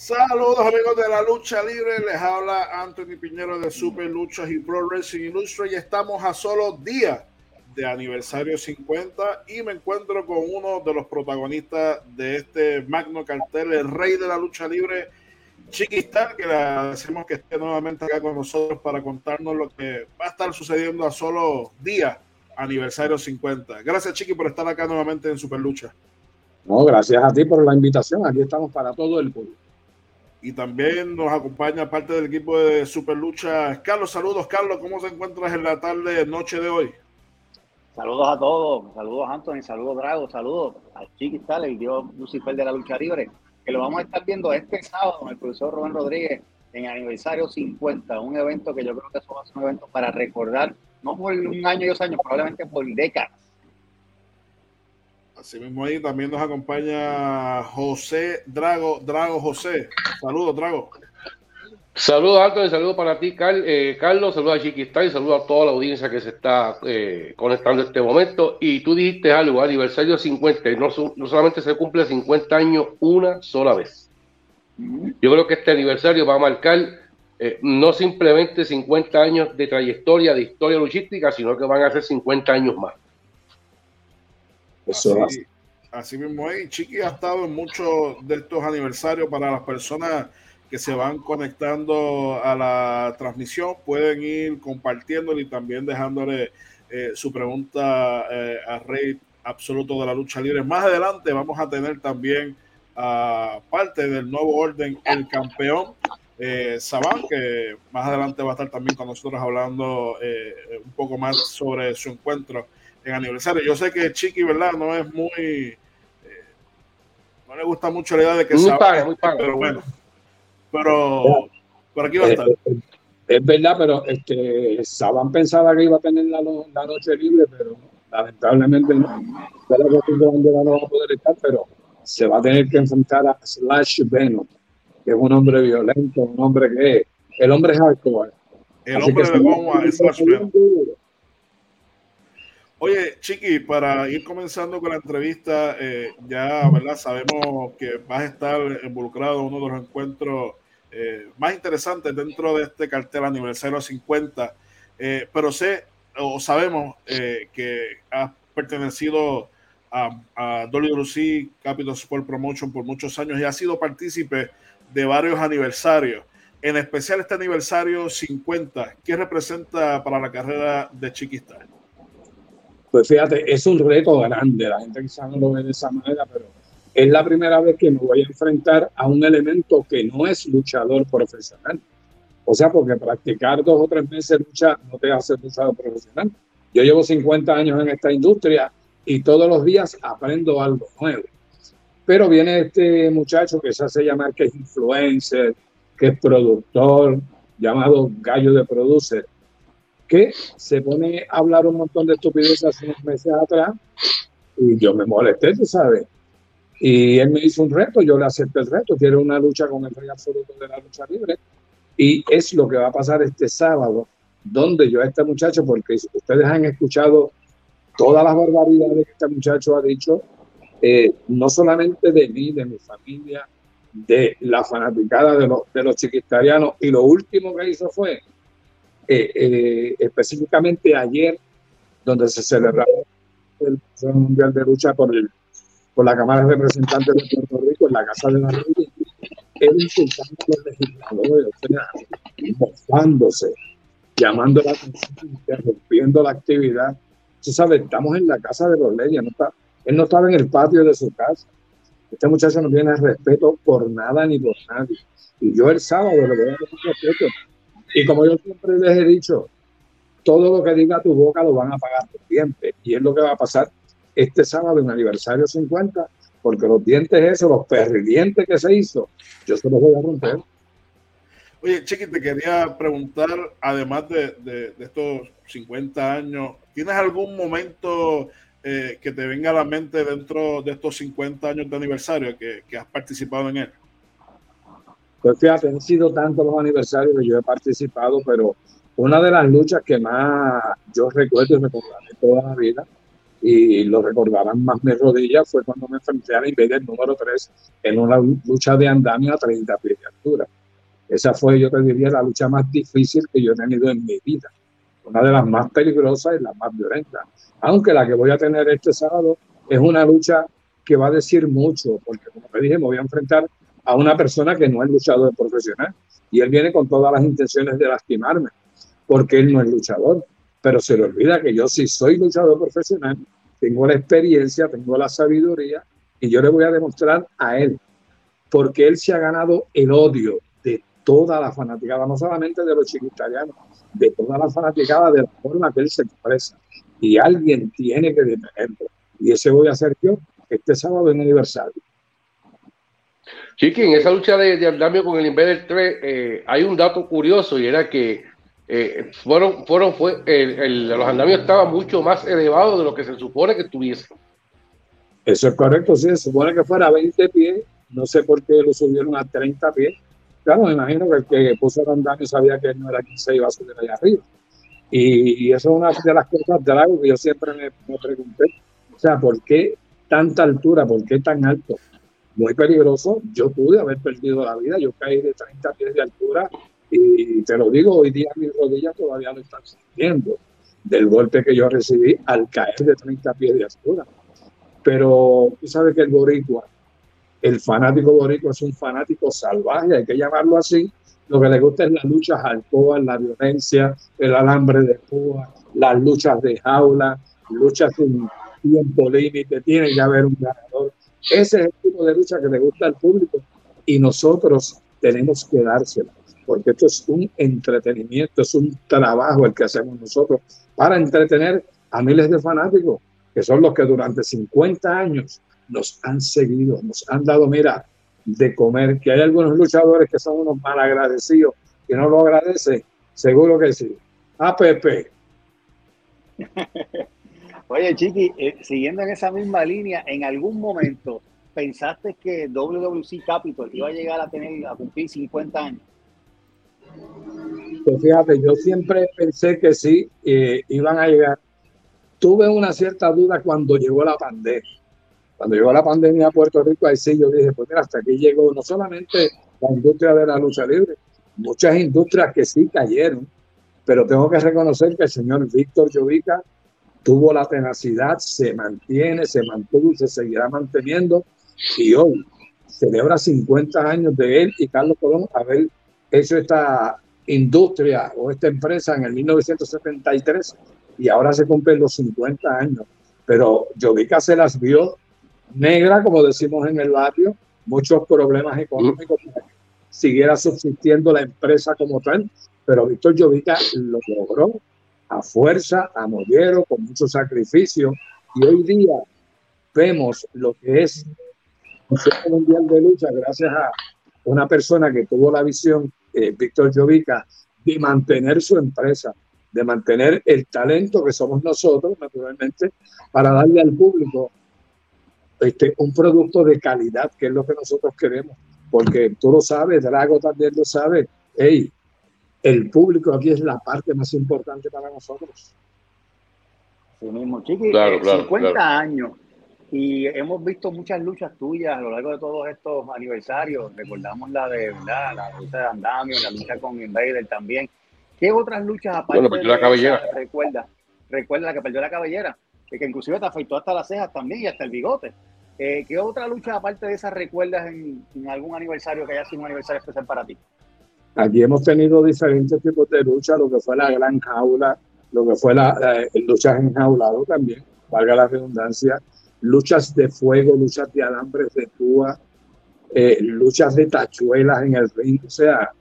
Saludos amigos de la lucha libre, les habla Anthony Piñero de Super Luchas y Pro Wrestling Illustre y estamos a solo días de aniversario 50 y me encuentro con uno de los protagonistas de este magno cartel, el rey de la lucha libre, Chiquistar, que le agradecemos que esté nuevamente acá con nosotros para contarnos lo que va a estar sucediendo a solo días aniversario 50. Gracias Chiqui por estar acá nuevamente en Super Lucha. No, gracias a ti por la invitación. Aquí estamos para todo el público. Y también nos acompaña parte del equipo de Super Lucha. Carlos, saludos, Carlos. ¿Cómo te encuentras en la tarde, noche de hoy? Saludos a todos. Saludos, Anthony. Saludos, Drago. Saludos a Chiqui el dios Lucifer de la lucha libre. Que lo vamos a estar viendo este sábado con el profesor Rubén Rodríguez en aniversario 50. Un evento que yo creo que eso va a ser un evento para recordar, no por un año y dos años, probablemente por décadas Así mismo ahí también nos acompaña José Drago, Drago José. Saludos, Drago. Saludos, Antonio, saludos para ti, eh, Carlos, saludos a Chiquistá y saludos a toda la audiencia que se está eh, conectando en este momento. Y tú dijiste algo, aniversario 50, y no, no solamente se cumple 50 años una sola vez. Yo creo que este aniversario va a marcar eh, no simplemente 50 años de trayectoria, de historia luchística, sino que van a ser 50 años más así, mismo es. Chiqui ha estado en muchos de estos aniversarios para las personas que se van conectando a la transmisión. Pueden ir compartiéndole y también dejándole eh, su pregunta eh, a Rey Absoluto de la Lucha Libre. Más adelante vamos a tener también a parte del nuevo orden, el campeón. Eh, Saban, que más adelante va a estar también con nosotros hablando eh, un poco más sobre su encuentro en aniversario. Yo sé que Chiqui, ¿verdad? No es muy. Eh, no le gusta mucho la idea de que muy muy pero bueno. Pero por aquí va a estar. Es verdad, pero este, Saban pensaba que iba a tener la, la noche libre, pero lamentablemente no. no va a poder estar, pero se va a tener que enfrentar a Slash Venom, que es un hombre violento, un hombre que el hombre es hardcore. El hombre de goma es Slash Venom. Oye, Chiqui, para ir comenzando con la entrevista, eh, ya ¿verdad? sabemos que vas a estar involucrado en uno de los encuentros eh, más interesantes dentro de este cartel aniversario 50, eh, pero sé o sabemos que has pertenecido a, a WC Capital Sport Promotion por muchos años y has sido partícipe de varios aniversarios, en especial este aniversario 50. ¿Qué representa para la carrera de Chiquistar? Pues fíjate, es un reto grande, la gente quizás no lo ve de esa manera, pero es la primera vez que me voy a enfrentar a un elemento que no es luchador profesional. O sea, porque practicar dos o tres meses lucha no te hace luchador profesional. Yo llevo 50 años en esta industria y todos los días aprendo algo nuevo. Pero viene este muchacho que se hace llamar que es influencer, que es productor, llamado gallo de producer, que se pone a hablar un montón de estupideces hace unos meses atrás y yo me molesté, tú sabes. Y él me hizo un reto, yo le acepté el reto, quiero una lucha con el rey absoluto de la lucha libre. Y es lo que va a pasar este sábado, donde yo a este muchacho, porque ustedes han escuchado todas las barbaridades que este muchacho ha dicho, eh, no solamente de mí, de mi familia, de la fanaticada de de los chiquitarianos, y lo último que hizo fue eh, eh, específicamente ayer, donde se celebraba el Mundial de Lucha por, la Cámara de Representantes de Puerto Rico en la Casa de la Ley, él insultando a los legisladores, mofándose, llamando la atención, interrumpiendo la actividad. Tú sabes, estamos en la casa de los leyes, él no estaba en el patio de su casa. Este muchacho no tiene respeto por nada ni por nadie. Y yo el sábado le voy a dar respeto y como yo siempre les he dicho, todo lo que diga tu boca lo van a pagar tus dientes. Y es lo que va a pasar este sábado en aniversario 50, porque los dientes esos, los perridientes que se hizo, yo se los voy a romper. Oye, Chiqui, te quería preguntar, además de, estos 50 años, ¿tienes algún momento eh, que te venga a la mente dentro de estos 50 años de aniversario que, que has participado en él? Pues fíjate, han sido tantos los aniversarios que yo he participado, pero una de las luchas que más yo recuerdo y recordaré toda la vida y lo recordarán más mis rodillas, fue cuando me enfrenté a la Invader número 3 en una lucha de andamio a 30 pies de altura. Esa fue, yo te diría, la lucha más difícil que yo he tenido en mi vida. Una de las más peligrosas y las más violentas. Aunque la que voy a tener este sábado es una lucha que va a decir mucho, porque como te dije, me voy a enfrentar a una persona que no es luchador profesional. Y él viene con todas las intenciones de lastimarme, porque él no es luchador. Pero se le olvida que yo sí soy luchador profesional, tengo la experiencia, tengo la sabiduría, y yo le voy a demostrar a él, porque él se ha ganado el odio de toda la fanaticada, no solamente de los chiquitarianos, de toda la fanaticada de la forma que él se expresa. Y alguien tiene que detenerlo. Y ese voy a hacer yo este sábado en aniversario. Chiqui, en esa lucha de, andamio con el Invader 3 eh, hay un dato curioso y era que eh, fueron, fueron, fue, los andamios estaban mucho más elevados de lo que se supone que tuviese. Eso es correcto, sí, se supone que fuera 20 pies, no sé por qué lo subieron a 30 pies. Claro, me imagino que el que puso el andamio sabía que no era quien se iba a subir allá arriba. Y, eso es una de las cosas de algo que yo siempre me, me pregunté. O sea, ¿por qué tanta altura? ¿Por qué tan alto? Muy peligroso. Yo pude haber perdido la vida. Yo caí de 30 pies de altura y te lo digo, hoy día mis rodillas todavía lo están sintiendo del golpe que yo recibí al caer de 30 pies de altura. Pero tú sabes que el boricua, el fanático boricua es un fanático salvaje, hay que llamarlo así. Lo que le gusta es las luchas alcohol, la violencia, el alambre de púa, las luchas de jaula, luchas sin tiempo límite, tiene que haber un ganador. Ese es el tipo de lucha que le gusta al público y nosotros tenemos que dársela, porque esto es un entretenimiento, es un trabajo el que hacemos nosotros para entretener a miles de fanáticos, que son los que durante 50 años nos han seguido, nos han dado, mira, de comer, que hay algunos luchadores que son unos malagradecidos, que no lo agradecen, seguro que sí. APP. Oye, Chiqui, eh, siguiendo en esa misma línea, ¿en algún momento pensaste que WWC Capital iba a llegar a tener a cumplir 50 años? Pues fíjate, yo siempre pensé que sí, eh, iban a llegar. Tuve una cierta duda cuando llegó la pandemia. Cuando llegó la pandemia a Puerto Rico, ahí sí yo dije, pues mira, hasta aquí llegó no solamente la industria de la lucha libre, muchas industrias que sí cayeron, pero tengo que reconocer que el señor Víctor Llovica tuvo la tenacidad, se mantiene, se mantuvo y se seguirá manteniendo. Y hoy celebra 50 años de él y Carlos Colón haber hecho esta industria o esta empresa en el 1973 y ahora se cumplen los 50 años. Pero Jovica se las vio negra, como decimos en el barrio, muchos problemas económicos siguiera subsistiendo la empresa como tal, pero Víctor Jovica lo logró a fuerza, a mollero, con mucho sacrificio. Y hoy día vemos lo que es Mundial de Lucha gracias a una persona que tuvo la visión, eh, Víctor Jovica, de mantener su empresa, de mantener el talento que somos nosotros, naturalmente, para darle al público este, un producto de calidad, que es lo que nosotros queremos. Porque tú lo sabes, Drago también lo sabe. Hey, el público aquí es la parte más importante para nosotros. Sí mismo, Chiqui, claro, 50 eh, años y hemos visto muchas luchas tuyas a lo largo de todos estos aniversarios. Recordamos la de la lucha de Andamio, la lucha con Invader también. ¿Qué otras luchas aparte bueno, de la cabellera. recuerda? Recuerda la que perdió la cabellera, que, inclusive te afectó hasta las cejas también y hasta el bigote. Eh, ¿Qué otra lucha aparte de esas recuerdas en, en algún aniversario que haya sido un aniversario especial para ti? Aquí hemos tenido diferentes tipos de lucha, lo que fue la gran jaula, lo que fue la, luchas enjaulado también, valga la redundancia, luchas de fuego, luchas de alambres de púa, eh, luchas de tachuelas en el ring, o sea,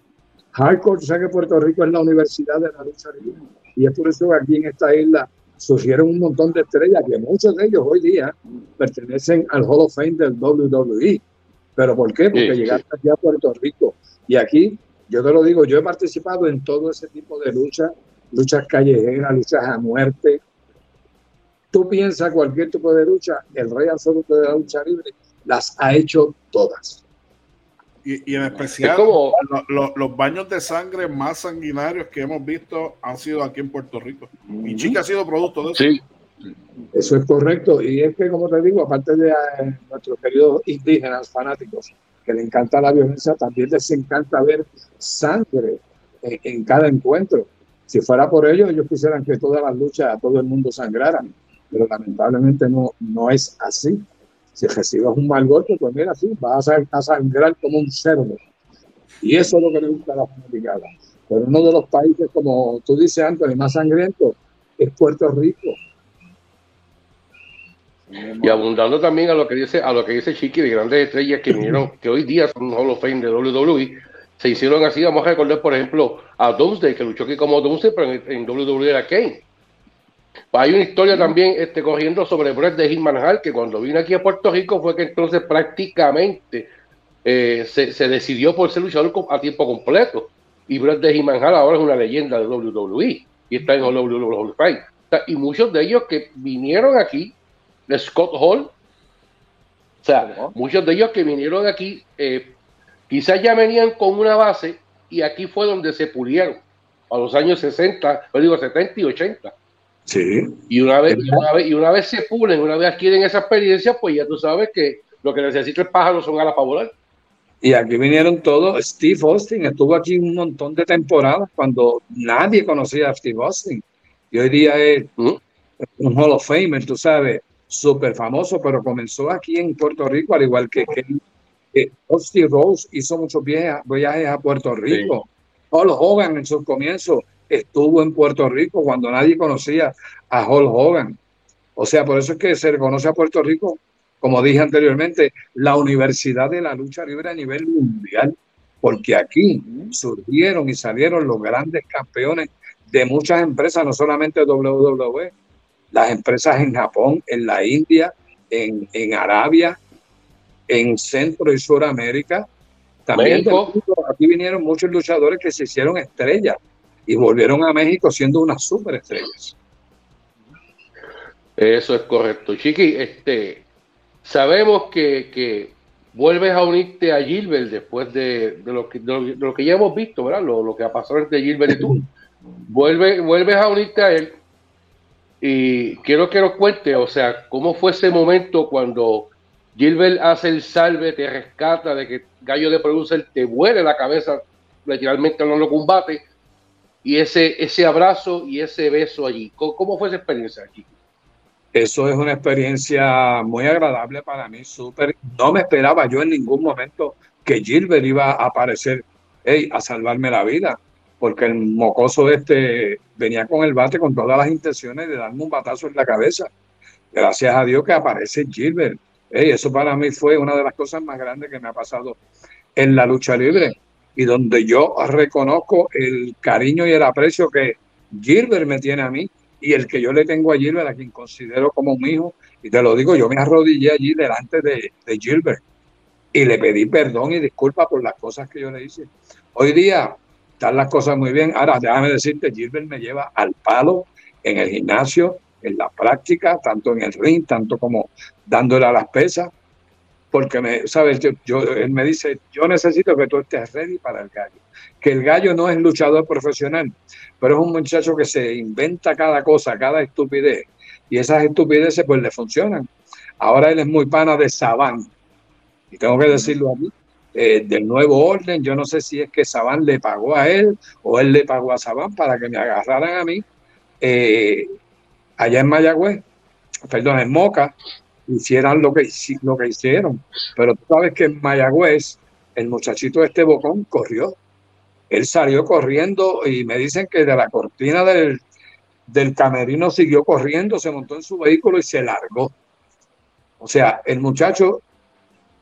hardcore, o sea que Puerto Rico es la universidad de la lucha libre y es por eso que aquí en esta isla surgieron un montón de estrellas que muchos de ellos hoy día pertenecen al Hall of Fame del WWE. ¿Pero por qué? Porque llegaste aquí a Puerto Rico y aquí yo te lo digo, yo he participado en todo ese tipo de luchas, luchas callejeras, luchas a muerte. Tú piensas cualquier tipo de lucha, el rey absoluto de la lucha libre las ha hecho todas. Y, en especial los baños de sangre más sanguinarios que hemos visto han sido aquí en Puerto Rico. Mi chica ha sido producto de eso. Sí, Eso es correcto. Y es que, como te digo, aparte de eh, nuestros queridos indígenas fanáticos, que le encanta la violencia, también les encanta ver sangre en, cada encuentro. Si fuera por ello, ellos quisieran que todas las luchas a todo el mundo sangraran, pero lamentablemente no, no es así. Si recibes un mal golpe, pues mira, sí, vas a, sangrar como un cerdo. Y eso es lo que le gusta a la fanaticada. Pero uno de los países, como tú dices, Anthony, más sangriento es Puerto Rico. Y abundando también a lo que dice, a lo que dice Chiqui de grandes estrellas que vinieron, que hoy día son Hall of Fame de WWE, se hicieron así. Vamos a recordar, por ejemplo, a Doomsday, que luchó aquí como Doomsday, pero en, WWE era Kane. Hay una historia también este, corriendo sobre Bret de Hitman Hall, que cuando vino aquí a Puerto Rico fue que entonces prácticamente eh, se, decidió por ser luchador a tiempo completo. Y Bret de Hitman Hall ahora es una leyenda de WWE y está en WWE Y muchos de ellos que vinieron aquí Scott Hall. O sea, muchos de ellos que vinieron aquí, eh, quizás ya venían con una base y aquí fue donde se pulieron a los años 60, yo digo 70 y 80. Sí. Y una vez, y una vez, se pulen, una vez adquieren esa experiencia, pues ya tú sabes que lo que necesita el pájaro son alas para volar. Y aquí vinieron todos. Steve Austin estuvo aquí un montón de temporadas cuando nadie conocía a Steve Austin. Y hoy día es ¿Mm? un Hall of Famer, tú sabes súper famoso, pero comenzó aquí en Puerto Rico, al igual que, que, Austin Rose hizo muchos viajes, a Puerto Rico. Paul Hogan en su comienzo estuvo en Puerto Rico cuando nadie conocía a Hulk Hogan. O sea, por eso es que se reconoce a Puerto Rico, como dije anteriormente, la universidad de la lucha libre a nivel mundial, porque aquí surgieron y salieron los grandes campeones de muchas empresas, no solamente WWE, las empresas en Japón, en la India, en, en Arabia, en Centro y Suramérica. También aquí vinieron muchos luchadores que se hicieron estrellas y volvieron a México siendo unas superestrellas. Eso es correcto. Chiqui, este, sabemos que, que vuelves a unirte a Gilbert después de, de, lo, que, de, lo, que ya hemos visto, ¿verdad? Lo, lo, que ha pasado entre Gilbert y tú. Vuelve, vuelves a unirte a él y quiero que nos cuente, o sea, cómo fue ese momento cuando Gilbert hace el salve, te rescata de que Gallo de Producer te vuele la cabeza, literalmente no lo combate, y ese, ese abrazo y ese beso allí. ¿Cómo, fue esa experiencia aquí? Eso es una experiencia muy agradable para mí, súper. No me esperaba yo en ningún momento que Gilbert iba a aparecer a salvarme la vida porque el mocoso este venía con el bate con todas las intenciones de darme un batazo en la cabeza. Gracias a Dios que aparece Gilbert. eso para mí fue una de las cosas más grandes que me ha pasado en la lucha libre y donde yo reconozco el cariño y el aprecio que Gilbert me tiene a mí y el que yo le tengo a Gilbert, a quien considero como un hijo. Y te lo digo, yo me arrodillé allí delante de, de Gilbert y le pedí perdón y disculpas por las cosas que yo le hice. Hoy día están las cosas muy bien. Ahora, déjame decirte, Gilbert me lleva al palo en el gimnasio, en la práctica, tanto en el ring, tanto como dándole a las pesas, porque me, sabes, yo, él me dice, yo necesito que tú estés ready para el gallo. Que el gallo no es luchador profesional, pero es un muchacho que se inventa cada cosa, cada estupidez, y esas estupideces pues le funcionan. Ahora él es muy pana de Saban, y tengo que decirlo a mí, eh, del nuevo orden. Yo no sé si es que Sabán le pagó a él o él le pagó a Sabán para que me agarraran a mí eh, allá en Mayagüez, perdón, en Moca, hicieran lo que, lo que hicieron. Pero tú sabes que en Mayagüez el muchachito este bocón corrió. Él salió corriendo y me dicen que de la cortina del, del camerino siguió corriendo, se montó en su vehículo y se largó. O sea, el muchacho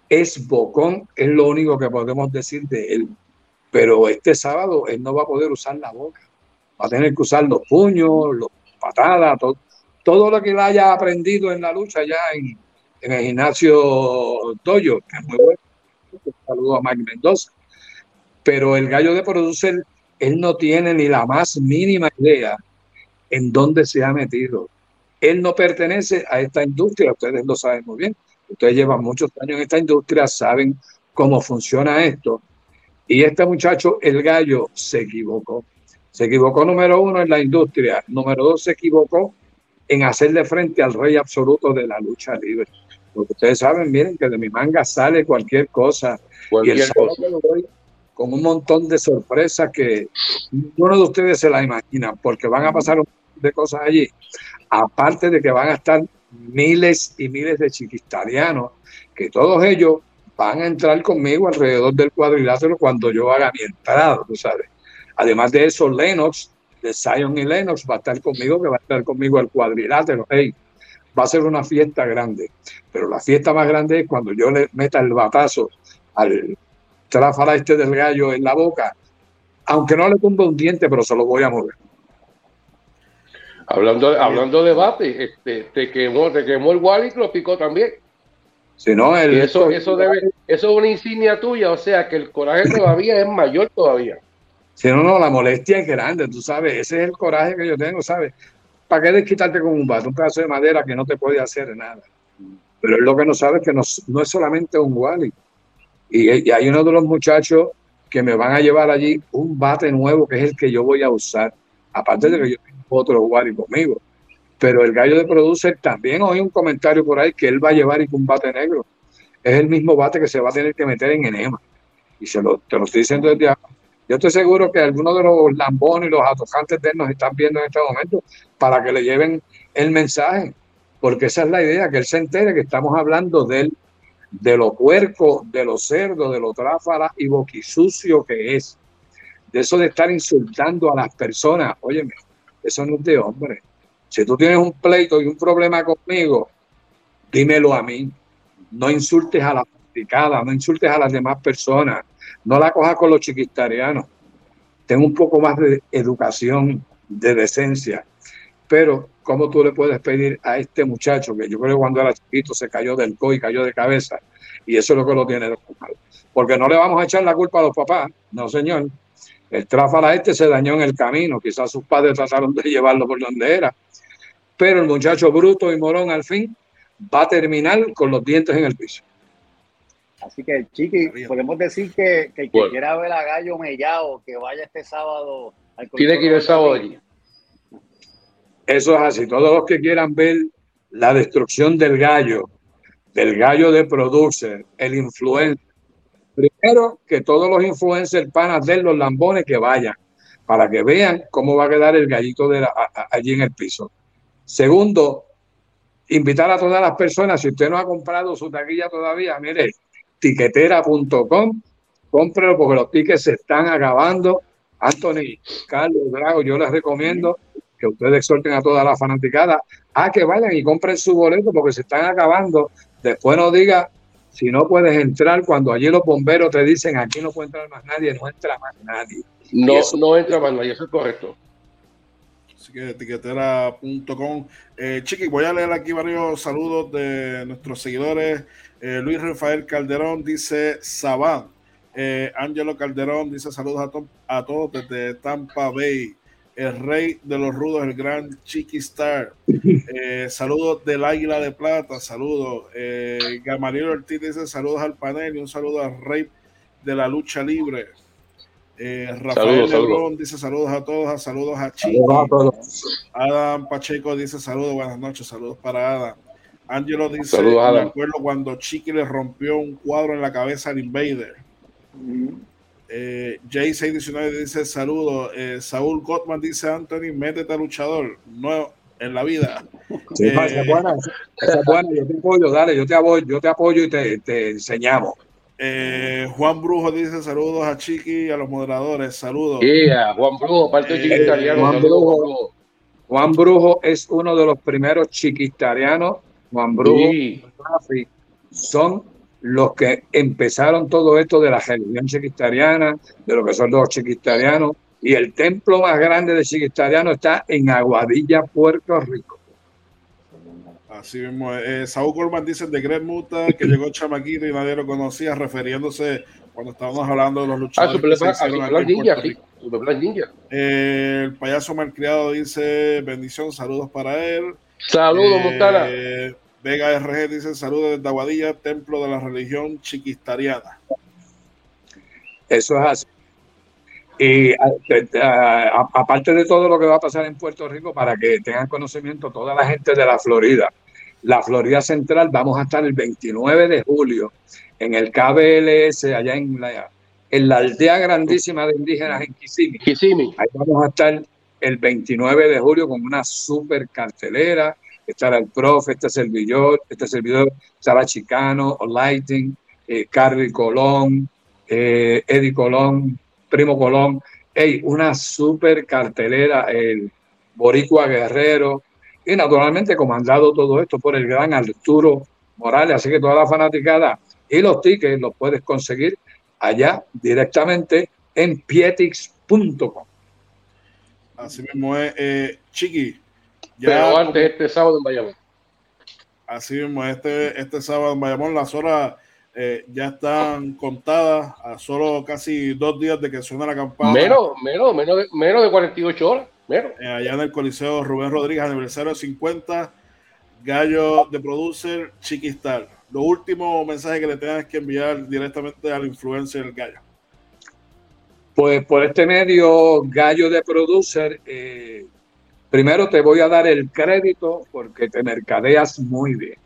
es bocón, es lo único que podemos decir de él. Pero este sábado él no va a poder usar la boca. Va a tener que usar los puños, los patadas, todo, todo lo que él haya aprendido en la lucha ya en, el gimnasio Toyo, que es muy bueno. Un saludo a Mike Mendoza. Pero el gallo de producer, él no tiene ni la más mínima idea en dónde se ha metido. Él no pertenece a esta industria, ustedes lo saben muy bien. Ustedes llevan muchos años en esta industria, saben cómo funciona esto. Y este muchacho, el gallo, se equivocó. Se equivocó número uno en la industria. Número dos, se equivocó en hacerle frente al rey absoluto de la lucha libre. Porque ustedes saben, miren que de mi manga sale cualquier cosa. y el con un montón de sorpresas que ninguno de ustedes se la imagina, porque van a pasar un montón de cosas allí. Aparte de que van a estar miles y miles de chiquistarianos, que todos ellos van a entrar conmigo alrededor del cuadrilátero cuando yo haga mi entrada, tú sabes. Además de eso, Lennox, de Zion y Lennox, va a estar conmigo, que va a estar conmigo al cuadrilátero. Hey, va a ser una fiesta grande. Pero la fiesta más grande es cuando yo le meta el batazo al tráfala este del gallo en la boca, aunque no le ponga un diente, pero se lo voy a mover. Hablando, hablando de bate, este, te quemó, te quemó el Wally y lo picó también. Si no, el, eso, eso, debe, eso es una insignia tuya, o sea que el coraje todavía es mayor todavía. Si no, no, la molestia es grande, tú sabes, ese es el coraje que yo tengo, ¿sabes? ¿Para qué desquitarte con un bate, un pedazo de madera que no te puede hacer nada? Pero es lo que no sabes que no, no es solamente un Wally. Y, y, hay uno de los muchachos que me van a llevar allí un bate nuevo que es el que yo voy a usar. Aparte de que yo otro Wally conmigo. Pero el gallo de producer también oí un comentario por ahí que él va a llevar un bate negro. Es el mismo bate que se va a tener que meter en enema. Y se lo, te lo estoy diciendo desde ahora. Yo estoy seguro que algunos de los lambones y los atocantes de él nos están viendo en este momento para que le lleven el mensaje. Porque esa es la idea, que él se entere que estamos hablando de él, de lo puerco, de lo cerdo, de lo tráfala y boquisucio que es. De eso de estar insultando a las personas. Óyeme, eso no es de hombre. Si tú tienes un pleito y un problema conmigo, dímelo a mí. No insultes a la practicada, no insultes a las demás personas. No la cojas con los chiquistarianos. Ten un poco más de educación, de decencia. Pero, ¿cómo tú le puedes pedir a este muchacho que yo creo que cuando era chiquito se cayó del co y cayó de cabeza? Y eso es lo que lo tiene de Porque no le vamos a echar la culpa a los papás, no, señor. El tráfala este se dañó en el camino. Quizás sus padres trataron de llevarlo por donde era pero el muchacho bruto y morón al fin va a terminar con los dientes en el piso. Así que, Chiqui, podemos decir que, que el que quiera ver a Gallo Mellado, que vaya este sábado al Tiene que ir el sábado allí. Eso es así. Todos los que quieran ver la destrucción del gallo, del gallo de producer, el influencer. Primero, que todos los influencers panas de los lambones que vayan, para que vean cómo va a quedar el gallito de allí en el piso. Segundo, invitar a todas las personas, si usted no ha comprado su taquilla todavía, mire, tiquetera.com, cómprelo porque los tickets se están acabando. Anthony, Carlos, Drago, yo les recomiendo que ustedes exhorten a toda la fanaticada a que vayan y compren su boleto porque se están acabando. Después no diga si no puedes entrar cuando allí los bomberos te dicen aquí no puede entrar más nadie, no entra más nadie. No, no entra más nadie, eso es correcto. Así que etiquetera.com. Eh, Chiqui, voy a leer aquí varios saludos de nuestros seguidores. Eh, Luis Rafael Calderón dice Sabán. Eh, Ángelo Calderón dice saludos a, a, todos desde Tampa Bay. El rey de los rudos, el gran Chiqui Star. Eh, saludos del Águila de Plata. Saludos. Gamaliel Ortiz dice saludos al panel y un saludo al rey de la lucha libre. Eh, Rafael Lebrón dice saludos a todos, saludos a Chico. Adam Pacheco dice saludos, buenas noches, saludos para Adam. Angelo dice, me acuerdo cuando Chiqui le rompió un cuadro en la cabeza al Invader. Eh, J619 dice saludos. Eh, Saúl Gottman dice Anthony, métete a luchador. No en la vida. Sí, eh, buena, buena, yo te apoyo, dale, yo te apoyo, yo te apoyo y te, te enseñamos. Eh, Juan Brujo dice saludos a Chiqui y a los moderadores. Saludos. Juan Brujo, parte de Chiqui eh, Juan, Brujo, Juan Brujo es uno de los primeros chiquistarianos. Juan Brujo son los que empezaron todo esto de la religión chiquistariana, de lo que son los chiquistarianos. Y el templo más grande de chiquistariano está en Aguadilla, Puerto Rico. Así mismo, eh, Saúl Gorman dice de Greg Muta que llegó chamaquito y nadie lo conocía, refiriéndose cuando estábamos hablando de los luchadores. el payaso malcriado dice bendición, saludos para él. Saludos, eh, Vega RG dice saludos desde Aguadilla, templo de la religión chiquistariana. Eso es así. Y aparte de todo lo que va a pasar en Puerto Rico, para que tengan conocimiento toda la gente de la Florida, la Florida Central, vamos a estar el 29 de julio en el KBLS, allá en la, en la aldea grandísima de indígenas en Kissimmee. Ahí vamos a estar el 29 de julio con una super cartelera. Estará el profe, este servidor, este servidor, estará Chicano, Lighting, eh, Carly Colón, eh, Eddie Colón, Primo Colón. Hey, una super cartelera, el Boricua Guerrero. Y naturalmente comandado todo esto por el gran Arturo Morales. Así que toda la fanaticada y los tickets los puedes conseguir allá directamente en pietix.com. Así mismo es, eh, Chiqui. Ya Pero antes este sábado en Bayamón. Así mismo, este, este sábado en Bayamón las horas eh, ya están contadas a solo casi dos días de que suena la campana. Menos, menos, menos de, menos de 48 horas. Menos. Eh, allá en el Coliseo Rubén Rodríguez, aniversario 50, Gallo de Producer, Chiquistar. Lo último mensaje que le tengas que enviar directamente al influencer del Gallo. Pues por este medio, Gallo de Producer, eh, primero te voy a dar el crédito porque te mercadeas muy bien.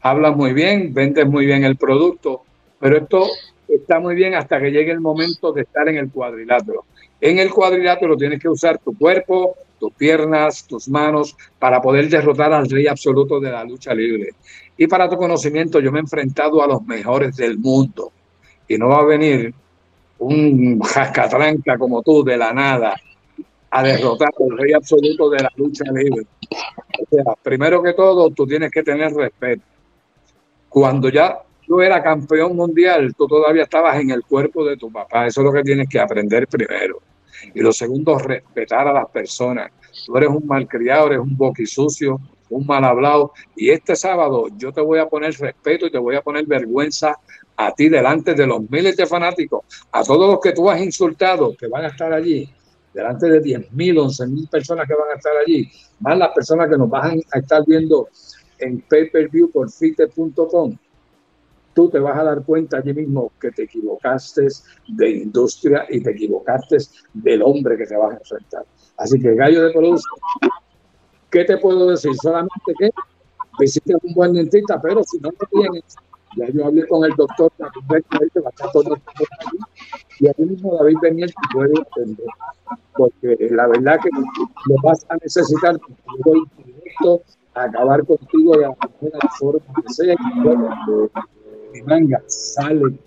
Hablas muy bien, vendes muy bien el producto, pero esto está muy bien hasta que llegue el momento de estar en el cuadrilátero. En el cuadrilátero tienes que usar tu cuerpo, tus piernas, tus manos, para poder derrotar al rey absoluto de la lucha libre. Y para tu conocimiento, yo me he enfrentado a los mejores del mundo. Y no va a venir un jascatranca como tú de la nada a derrotar al rey absoluto de la lucha libre. O sea, primero que todo, tú tienes que tener respeto. Cuando ya tú eras campeón mundial, tú todavía estabas en el cuerpo de tu papá. Eso es lo que tienes que aprender primero. Y lo segundo, respetar a las personas. Tú eres un malcriado, eres un boquisucio, un mal hablado. Y este sábado yo te voy a poner respeto y te voy a poner vergüenza a ti delante de los miles de fanáticos, a todos los que tú has insultado que van a estar allí, delante de 10 mil, 11 mil personas que van a estar allí, más las personas que nos van a estar viendo en pay-per-view por fite.com, tú te vas a dar cuenta allí mismo que te equivocaste de industria y te equivocaste del hombre que te vas a enfrentar. Así que gallo de producción, ¿qué te puedo decir? Solamente que visite un buen dentista, pero si no lo tienes, ya yo hablé con el doctor y ahí mismo David Beniel te puede atender, porque la verdad que lo vas a necesitar porque yo voy directo a acabar contigo de alguna forma que sea y manga sale.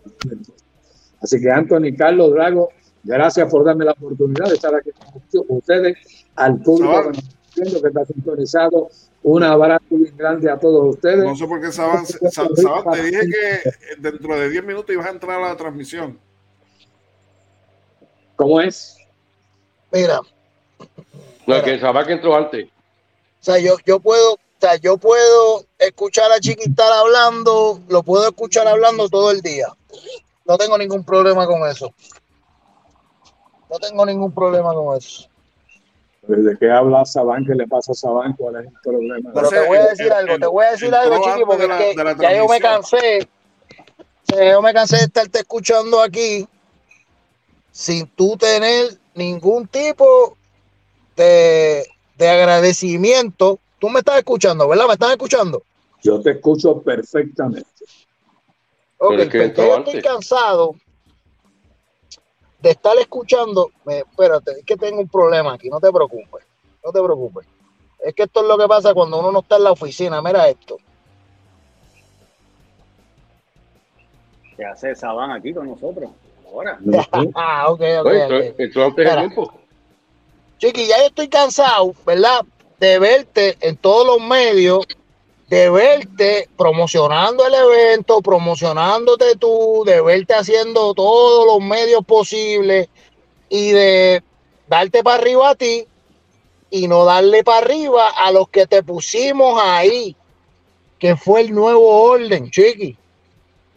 Así que Anthony Carlos Drago, gracias por darme la oportunidad de estar aquí con ustedes, al público que está sintonizado un abrazo bien grande a todos ustedes. No sé por qué Saban, te dije que dentro de 10 minutos ibas a entrar a la transmisión. ¿Cómo es? Mira. No, que Saban que entró antes. O sea, yo, yo puedo, o sea, yo puedo escuchar a Chiquital hablando, lo puedo escuchar hablando todo el día. No tengo ningún problema con eso. No tengo ningún problema con eso. ¿De qué habla Saban? ¿Qué le pasa a Saban? ¿Cuál es el problema? Pero te voy a decir algo, te voy a decir algo, Chiqui, porque ya yo me cansé. Yo me cansé de estarte escuchando aquí sin tú tener ningún tipo de, de agradecimiento. Tú me estás escuchando, ¿verdad? ¿Me estás escuchando? Yo te escucho perfectamente. Ok, porque yo estoy cansado de estar escuchando, espérate, es que tengo un problema aquí, no te preocupes, no te preocupes. Es que esto es lo que pasa cuando uno no está en la oficina, mira esto. ¿Qué hace Saban aquí con nosotros? Ahora. ah, ok, ok. Chiqui, ya yo estoy cansado, ¿verdad? De verte en todos los medios de verte promocionando el evento, promocionándote tú, de verte haciendo todos los medios posibles y de darte para arriba a ti y no darle para arriba a los que te pusimos ahí, que fue el nuevo orden, chiqui.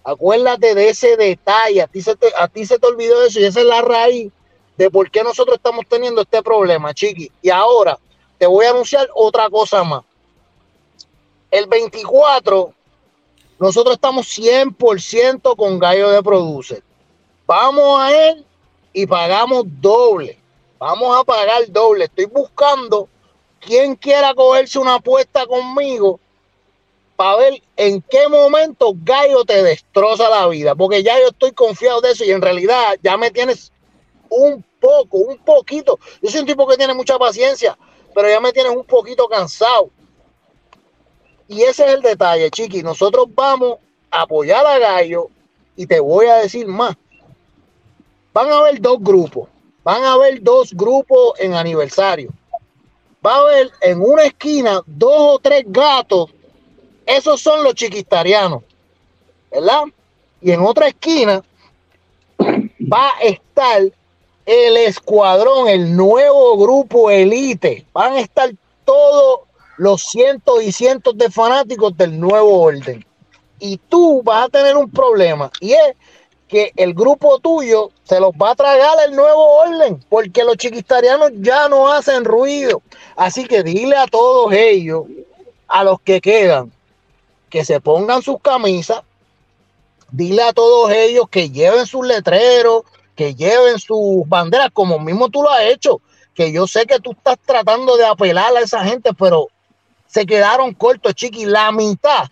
Acuérdate de ese detalle, a ti se te, a ti se te olvidó eso y esa es la raíz de por qué nosotros estamos teniendo este problema, chiqui. Y ahora te voy a anunciar otra cosa más el 24, nosotros estamos 100% con Gallo de Producer. Vamos a él y pagamos doble. Vamos a pagar doble. Estoy buscando quien quiera cogerse una apuesta conmigo para ver en qué momento Gallo te destroza la vida, porque ya yo estoy confiado de eso y en realidad ya me tienes un poco, un poquito. Yo soy un tipo que tiene mucha paciencia, pero ya me tienes un poquito cansado. Y ese es el detalle, chiqui. Nosotros vamos a apoyar a Gallo y te voy a decir más. Van a haber dos grupos. Van a haber dos grupos en aniversario. Va a haber en una esquina dos o tres gatos. Esos son los chiquistarianos. ¿Verdad? Y en otra esquina va a estar el escuadrón, el nuevo grupo elite. Van a estar todos los cientos y cientos de fanáticos del nuevo orden. Y tú vas a tener un problema y es que el grupo tuyo se los va a tragar el nuevo orden porque los chiquistarianos ya no hacen ruido. Así que dile a todos ellos, a los que quedan, que se pongan sus camisas. Dile a todos ellos que lleven sus letreros, que lleven sus banderas, como mismo tú lo has hecho. Que yo sé que tú estás tratando de apelar a esa gente, pero se quedaron cortos, chiqui. La mitad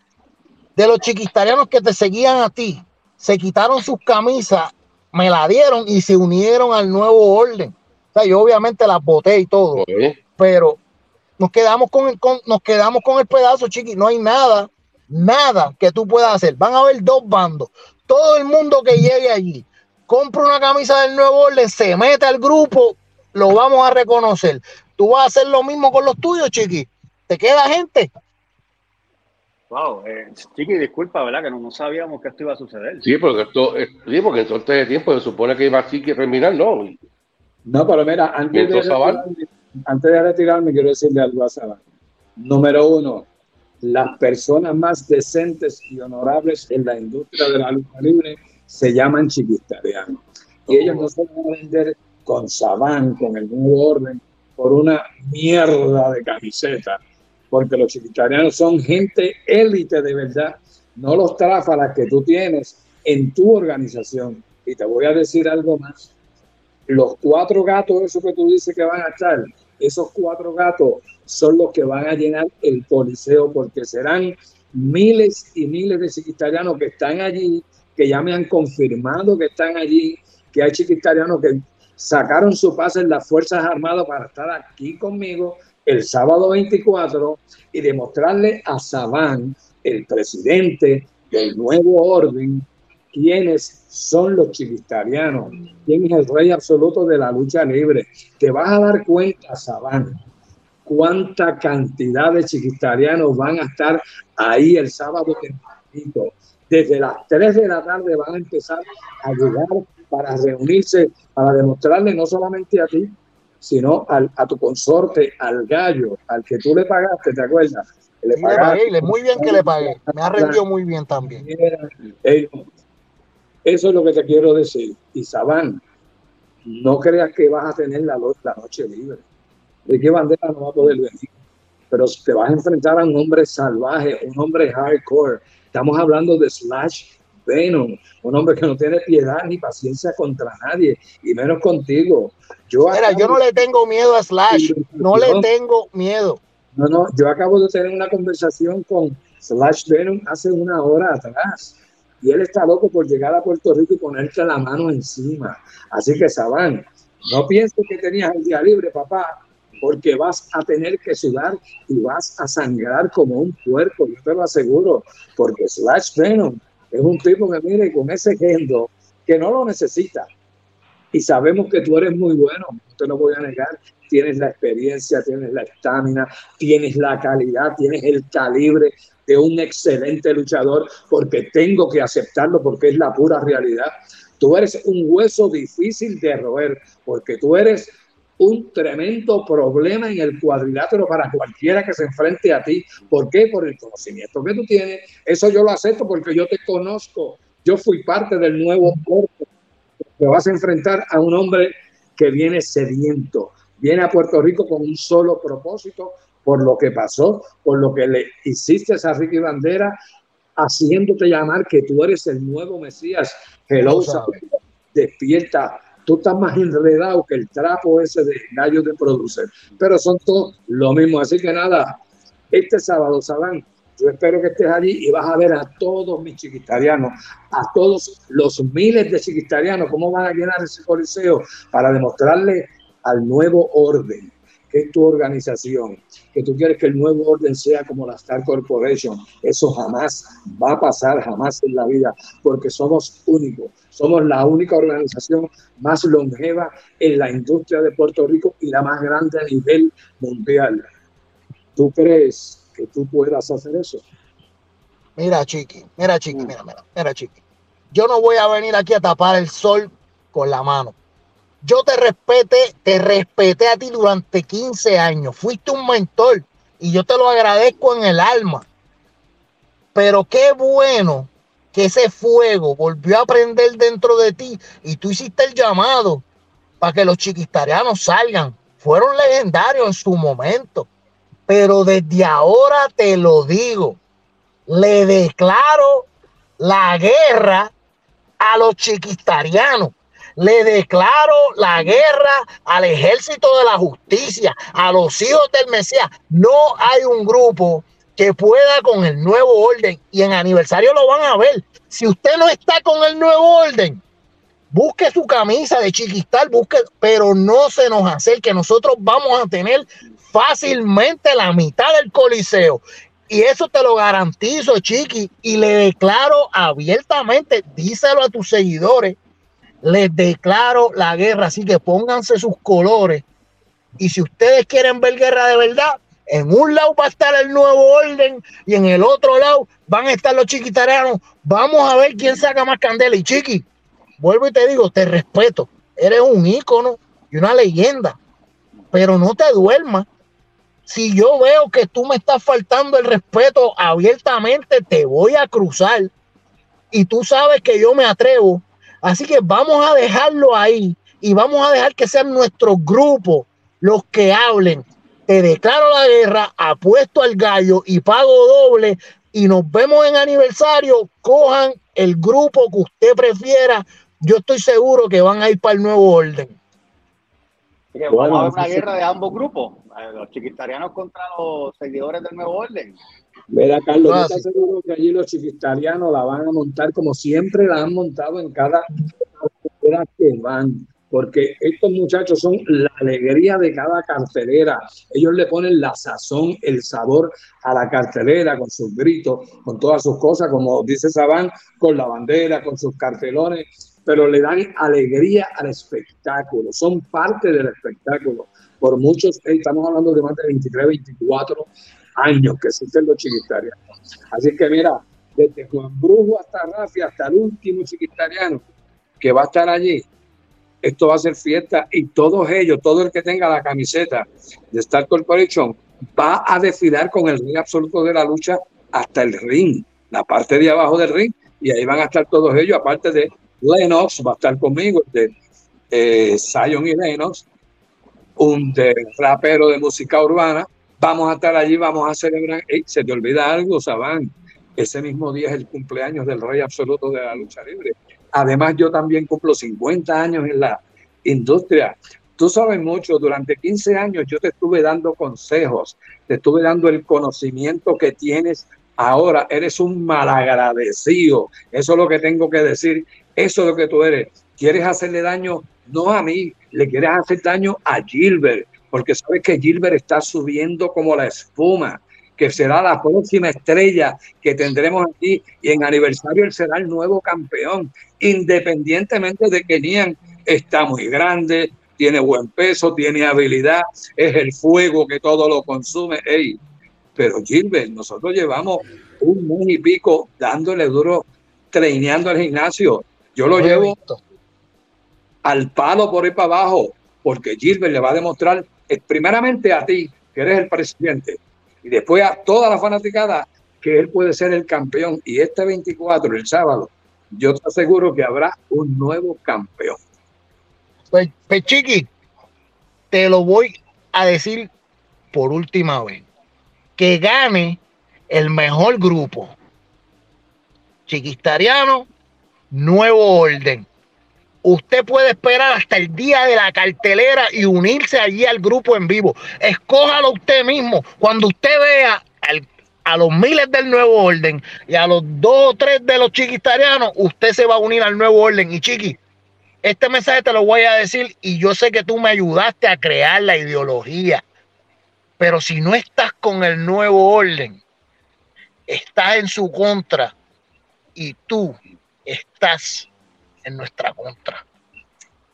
de los chiquistarianos que te seguían a ti se quitaron sus camisas, me la dieron y se unieron al nuevo orden. O sea, yo obviamente las boté y todo, pero nos quedamos con, el, nos quedamos con el pedazo, chiqui. No hay nada, nada que tú puedas hacer. Van a haber dos bandos. Todo el mundo que llegue allí, compra una camisa del nuevo orden, se mete al grupo, lo vamos a reconocer. Tú vas a hacer lo mismo con los tuyos, chiqui queda gente. Wow, eh, Chiqui, disculpa, ¿verdad? Que no, sabíamos que esto iba a suceder. Sí, porque esto, eh, sí, porque en todo este tiempo se supone que iba a Chiqui terminar, ¿no? No, pero mira, antes de, retirarme, antes de retirarme, quiero decirle algo a Sabán. Número uno, las personas más decentes y honorables en la industria de la lucha libre se llaman chiquistarianos. Y ellos no se van a vender con Sabán, con el nuevo orden, por una mierda de camiseta porque los chiquitarianos son gente élite de verdad, no los tráfalas que tú tienes en tu organización. Y te voy a decir algo más. Los cuatro gatos, eso que tú dices que van a estar, esos cuatro gatos son los que van a llenar el coliseo porque serán miles y miles de chiquitarianos que están allí, que ya me han confirmado que están allí, que hay chiquitarianos que sacaron su pase en las Fuerzas Armadas para estar aquí conmigo el sábado 24 y demostrarle a Sabán, el presidente del nuevo orden, quiénes son los chiquistarianos, quién es el rey absoluto de la lucha libre. Te vas a dar cuenta, Sabán, cuánta cantidad de chiquistarianos van a estar ahí el sábado Desde las 3 de la tarde van a empezar a llegar para reunirse, para demostrarle no solamente a ti, sino al, a tu consorte, al gallo, al que tú le pagaste, ¿te acuerdas? Le, pagué, muy bien que le pagué, me ha rendido muy bien también. Eso es lo que te quiero decir. Y Sabán, no creas que vas a tener la, la noche libre. ¿De qué bandera no va a poder venir? Pero te vas a enfrentar a un hombre salvaje, un hombre hardcore. Estamos hablando de Slash Venom, un hombre que no tiene piedad ni paciencia contra nadie, y menos contigo. Yo, yo no le tengo miedo a Slash, no le tengo miedo. No, no, yo acabo de tener una conversación con Slash Venom hace una hora atrás. Y él está loco por llegar a Puerto Rico y ponerte la mano encima. Así que, Sabán, no pienses que tenías el día libre, papá, porque vas a tener que sudar y vas a sangrar como un puerco, yo te lo aseguro, porque Slash Venom es un tipo que mire con ese gendo que no lo necesita. Y sabemos que tú eres muy bueno, no te lo voy a negar. Tienes la experiencia, tienes la estamina, tienes la calidad, tienes el calibre de un excelente luchador, porque tengo que aceptarlo, porque es la pura realidad. Tú eres un hueso difícil de roer, porque tú eres un tremendo problema en el cuadrilátero para cualquiera que se enfrente a ti. ¿Por qué? Por el conocimiento que tú tienes. Eso yo lo acepto porque yo te conozco. Yo fui parte del nuevo cuerpo. Te vas a enfrentar a un hombre que viene sediento. Viene a Puerto Rico con un solo propósito por lo que pasó, por lo que le hiciste a Ricky Bandera, haciéndote llamar que tú eres el nuevo Mesías. Hello, despierta tú estás más enredado que el trapo ese de gallos de producer. Pero son todos lo mismo. Así que nada, este sábado, Sabán, yo espero que estés allí y vas a ver a todos mis chiquitarianos, a todos los miles de chiquitarianos, cómo van a llenar ese coliseo para demostrarle al nuevo orden que es tu organización, que tú quieres que el nuevo orden sea como la Star Corporation. Eso jamás va a pasar, jamás en la vida, porque somos únicos. Somos la única organización más longeva en la industria de Puerto Rico y la más grande a nivel mundial. ¿Tú crees que tú puedas hacer eso? Mira, Chiqui, mira, Chiqui, mira, mira, mira, Chiqui. Yo no voy a venir aquí a tapar el sol con la mano. Yo te respeté, te respeté a ti durante 15 años. Fuiste un mentor y yo te lo agradezco en el alma. Pero qué bueno que ese fuego volvió a prender dentro de ti y tú hiciste el llamado para que los chiquistarianos salgan. Fueron legendarios en su momento. Pero desde ahora te lo digo, le declaro la guerra a los chiquistarianos le declaro la guerra al ejército de la justicia, a los hijos del Mesías. No hay un grupo que pueda con el nuevo orden y en aniversario lo van a ver. Si usted no está con el nuevo orden, busque su camisa de chiquistal, busque, pero no se nos acerque. Nosotros vamos a tener fácilmente la mitad del coliseo. Y eso te lo garantizo, Chiqui, y le declaro abiertamente, díselo a tus seguidores, les declaro la guerra, así que pónganse sus colores. Y si ustedes quieren ver guerra de verdad, en un lado va a estar el nuevo orden y en el otro lado van a estar los chiquitarianos. Vamos a ver quién saca más candela. Y chiqui, vuelvo y te digo, te respeto. Eres un ícono y una leyenda, pero no te duermas. Si yo veo que tú me estás faltando el respeto abiertamente, te voy a cruzar. Y tú sabes que yo me atrevo Así que vamos a dejarlo ahí y vamos a dejar que sean nuestros grupos los que hablen. Te declaro la guerra, apuesto al gallo y pago doble y nos vemos en aniversario. Cojan el grupo que usted prefiera. Yo estoy seguro que van a ir para el nuevo orden. vamos a ver una guerra de ambos grupos, los chiquitarianos contra los seguidores del nuevo orden. Verá, Carlos, yo estoy seguro que allí los chiquistarianos la van a montar como siempre la han montado en cada cartelera que van, porque estos muchachos son la alegría de cada cartelera. Ellos le ponen la sazón, el sabor a la cartelera con sus gritos, con todas sus cosas, como dice Sabán, con la bandera, con sus cartelones, pero le dan alegría al espectáculo, son parte del espectáculo. Por muchos, estamos hablando de más de 23, 24 años que existen los chiquitarianos. Así que mira, desde Juan Brujo hasta Rafi, hasta el último chiquitariano que va a estar allí, esto va a ser fiesta y todos ellos, todo el que tenga la camiseta de Star Corporation, va a desfilar con el ring absoluto de la lucha hasta el ring, la parte de abajo del ring, y ahí van a estar todos ellos, aparte de Lennox, va a estar conmigo, de eh, Zion y Lennox, un de rapero de música urbana, vamos a estar allí, vamos a celebrar. se te olvida algo, Sabán. Ese mismo día es el cumpleaños del rey absoluto de la lucha libre. Además, yo también cumplo 50 años en la industria. Tú sabes mucho, durante 15 años yo te estuve dando consejos, te estuve dando el conocimiento que tienes ahora. Eres un malagradecido. Eso es lo que tengo que decir. Eso es lo que tú eres. Quieres hacerle daño no a mí, le quieres hacer daño a Gilbert, porque sabes que Gilbert está subiendo como la espuma, que será la próxima estrella que tendremos aquí y en aniversario él será el nuevo campeón, independientemente de que Nian está muy grande, tiene buen peso, tiene habilidad, es el fuego que todo lo consume. Ey, pero Gilbert, nosotros llevamos un mes y pico dándole duro, traineando al gimnasio. Yo lo llevo al palo por ir para abajo, porque Gilbert le va a demostrar primeramente a ti, que eres el presidente, y después a toda la fanaticada que él puede ser el campeón. Y este 24, el sábado, yo te aseguro que habrá un nuevo campeón. Pues, pues, Chiqui, te lo voy a decir por última vez. Que gane el mejor grupo. Chiquistariano, nuevo orden. Usted puede esperar hasta el día de la cartelera y unirse allí al grupo en vivo. Escójalo usted mismo. Cuando usted vea a los miles del nuevo orden y a los dos o tres de los chiquitarianos, usted se va a unir al nuevo orden. Y chiqui, este mensaje te lo voy a decir y yo sé que tú me ayudaste a crear la ideología. Pero si no estás con el nuevo orden, estás en su contra y tú estás en nuestra contra.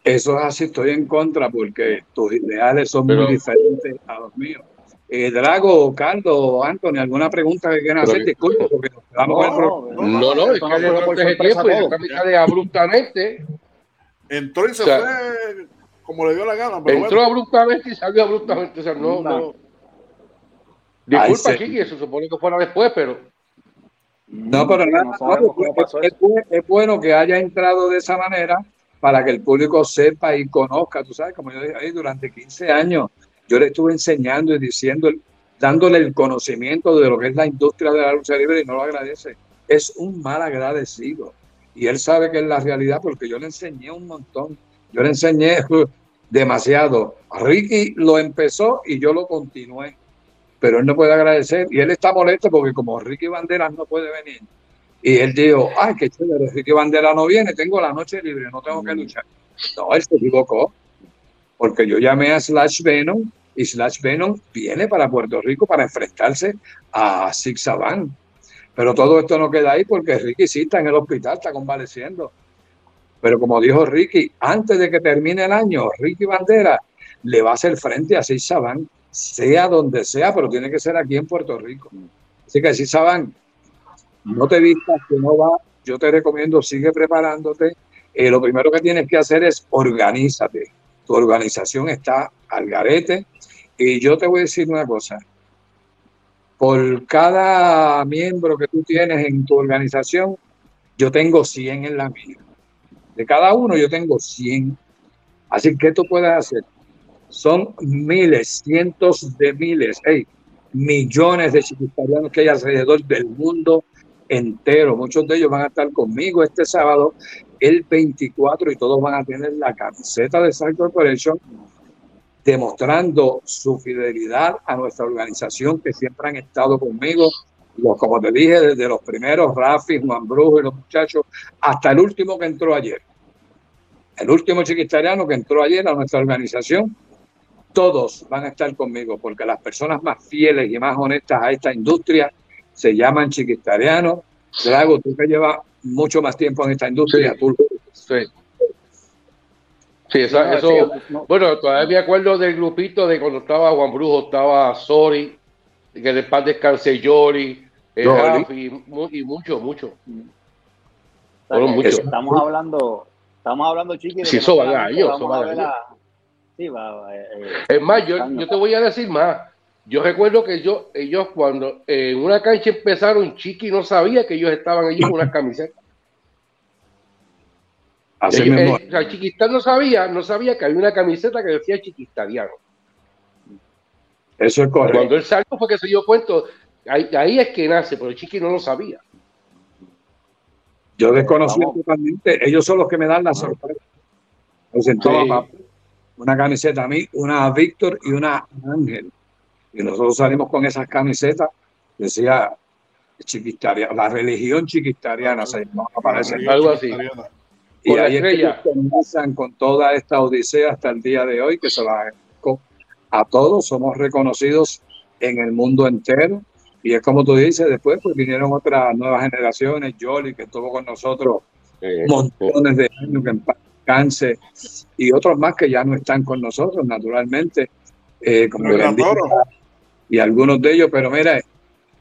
Eso es así, estoy en contra porque tus ideales son muy diferentes a los míos. Eh, Drago, Carlos, Anthony, ¿alguna pregunta que quieran hacer? Disculpe, porque nos quedamos no, no, no, es que no por tiempo y abruptamente. Entró y se fue como le dio la gana. Pero entró abruptamente y salió abruptamente. O sea, no, no. Disculpa, Chiqui, eso supone que fuera después, pero. No, pero nada, es, bueno que haya entrado de esa manera para que el público sepa y conozca. Tú sabes, como yo dije ahí, durante 15 años yo le estuve enseñando y diciendo, dándole el conocimiento de lo que es la industria de la lucha libre y no lo agradece. Es un mal agradecido. Y él sabe que es la realidad porque yo le enseñé un montón. Yo le enseñé demasiado. Ricky lo empezó y yo lo continué pero él no puede agradecer y él está molesto porque como Ricky Banderas no puede venir y él dijo, ay, qué chévere, Ricky Banderas no viene, tengo la noche libre, no tengo que mm. luchar. No, él se equivocó porque yo llamé a Slash Venom y Slash Venom viene para Puerto Rico para enfrentarse a Six Saban. Pero todo esto no queda ahí porque Ricky sí está en el hospital, está convaleciendo. Pero como dijo Ricky, antes de que termine el año, Ricky Bandera le va a hacer frente a Six Saban sea donde sea, pero tiene que ser aquí en Puerto Rico. Así que si saben, no te vistas que no va, yo te recomiendo, sigue preparándote. Eh, lo primero que tienes que hacer es organízate. Tu organización está al garete. Y yo te voy a decir una cosa. Por cada miembro que tú tienes en tu organización, yo tengo 100 en la mía. De cada uno yo tengo 100. Así que tú puedes hacer son miles, cientos de miles, millones de chiquitarianos que hay alrededor del mundo entero. Muchos de ellos van a estar conmigo este sábado, el 24, y todos van a tener la camiseta de Side Corporation demostrando su fidelidad a nuestra organización que siempre han estado conmigo. Los, como te dije, desde los primeros, Rafi, Juan Brujo y los muchachos, hasta el último que entró ayer. El último chiquitariano que entró ayer a nuestra organización todos van a estar conmigo, porque las personas más fieles y más honestas a esta industria se llaman chiquitarianos. Drago, tú que llevas mucho más tiempo en esta industria, sí. tú. Sí. Sí, eso, bueno, todavía me acuerdo del grupito de cuando estaba Juan Brujo, estaba Sori, que después descanse Yori, eh, y, mucho, mucho. Estamos hablando, estamos hablando, chiqui, sí, eso va a eso eh, eh, es más, yo, te voy a decir más. Yo recuerdo que yo, ellos cuando en una cancha empezaron, Chiqui no sabía que ellos estaban allí con unas camisetas. Así mismo. Eh, no sabía, no sabía que había una camiseta que decía Chiquistadiano. Eso es correcto. Cuando él salió fue que se dio cuenta, ahí, es que nace, pero Chiqui no lo sabía. Yo desconocí totalmente, ellos son los que me dan la sorpresa una camiseta a mí, una a Víctor y una a Ángel. Y nosotros salimos con esas camisetas, decía chiquistariana, la religión chiquistariana, se aparece algo así. Y ahí es comienzan con toda esta odisea hasta el día de hoy, que se la a todos, somos reconocidos en el mundo entero. Y es como tú dices, después pues vinieron otras nuevas generaciones, Jolly, que estuvo con nosotros montones de años, que en cáncer y otros más que ya no están con nosotros, naturalmente, eh, como y algunos de ellos, pero mira,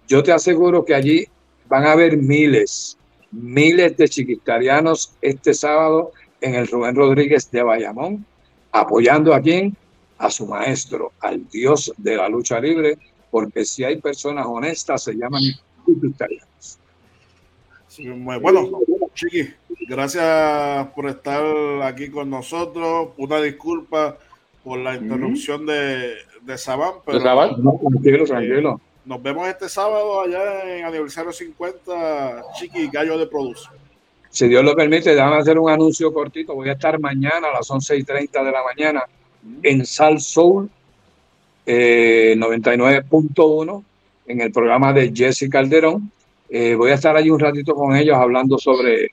yo te aseguro que allí van a haber miles, miles de chiquitarianos este sábado en el Rubén Rodríguez de Bayamón, apoyando a quién? A su maestro, al Dios de la lucha libre, porque si hay personas honestas se llaman chiquitarianos. bueno, Chiqui, gracias por estar aquí con nosotros. Una disculpa por la interrupción de, de Saban. Pero, tranquilo, tranquilo. nos vemos este sábado allá en aniversario 50, Chiqui Gallo de Produce. si Dios lo permite, déjame hacer un anuncio cortito. Voy a estar mañana a las 11 y 30 de la mañana en Sal Soul 99.1 eh, en el programa de Jesse Calderón. Eh, voy a estar allí un ratito con ellos hablando sobre eh,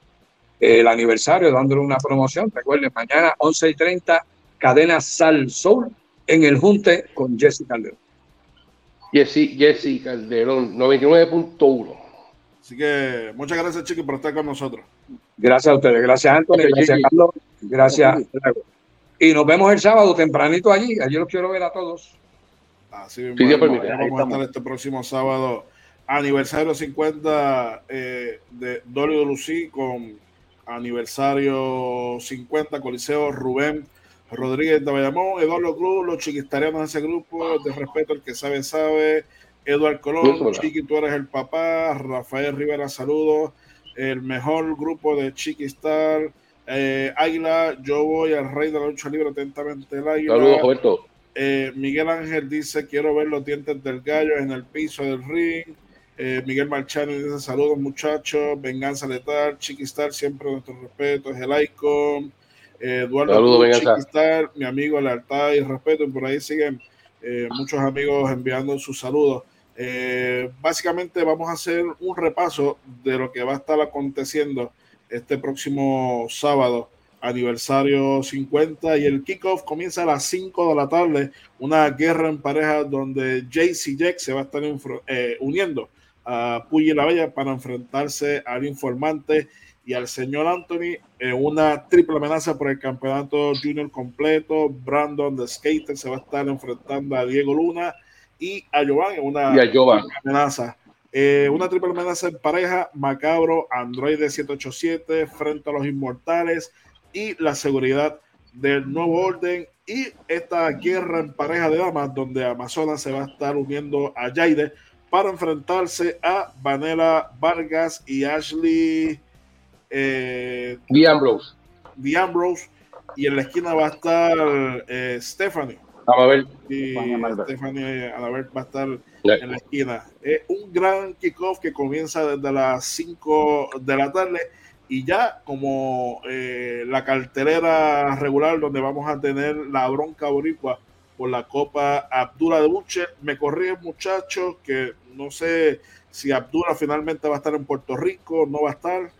el aniversario, dándole una promoción. Recuerden, mañana 11 y 30, cadena Sal Soul en el Junte con Jesse Calderón. Jesse, Jesse Calderón, 99.1. Así que muchas gracias, Chiqui, por estar con nosotros. Gracias a ustedes, gracias Antonio, gracias Carlos, gracias. Y nos vemos el sábado tempranito allí. Allí los quiero ver a todos. Así mismo, vamos a estar este próximo sábado, aniversario 50 eh, de Dolio Lucí con aniversario 50 Coliseo Rubén Rodríguez de Bayamón, Eduardo Cruz, los chiquistarianos de ese grupo, de respeto el que sabe, sabe. Eduardo Colón, Chiqui, tú eres el papá, Rafael Rivera, saludos, el mejor grupo de Chiquistar, eh, Águila, yo voy al rey de la lucha libre atentamente el Águila. Saludos, Roberto. Eh, Miguel Ángel dice, quiero ver los dientes del gallo en el piso del ring. Eh, Miguel Marchani dice, saludos muchachos, venganza letal, Chiquistar, siempre nuestro respeto, es el icon. Eduardo Saludos, Chiquistar, mi amigo, lealtad y respeto, y por ahí siguen muchos amigos enviando sus saludos. Eh, básicamente vamos a hacer un repaso de lo que va a estar aconteciendo este próximo sábado, aniversario 50, y el kickoff comienza a las 5 de la tarde, una guerra en pareja donde JC Jack se va a estar eh, uniendo a Puyi la Bella para enfrentarse al informante y al señor Anthony en una triple amenaza por el campeonato junior completo. Brandon the Skater se va a estar enfrentando a Diego Luna y a Giovanni, una amenaza. Eh, una triple amenaza en pareja, Macabro, Android 787, frente a los inmortales y la seguridad del nuevo orden y esta guerra en pareja de damas donde Amazonas se va a estar uniendo a Jaide para enfrentarse a Vanela Vargas y Ashley eh, Ambrose. y en la esquina va a estar eh, Stephanie ver. Y Stephanie va a estar en la esquina. Es un gran kickoff que comienza desde las 5 de la tarde y ya como eh, la cartelera regular donde vamos a tener la bronca boricua por la Copa Abdullah de Buche. Me corrí el muchacho que no sé si Abdullah finalmente va a estar en Puerto Rico, no va a estar.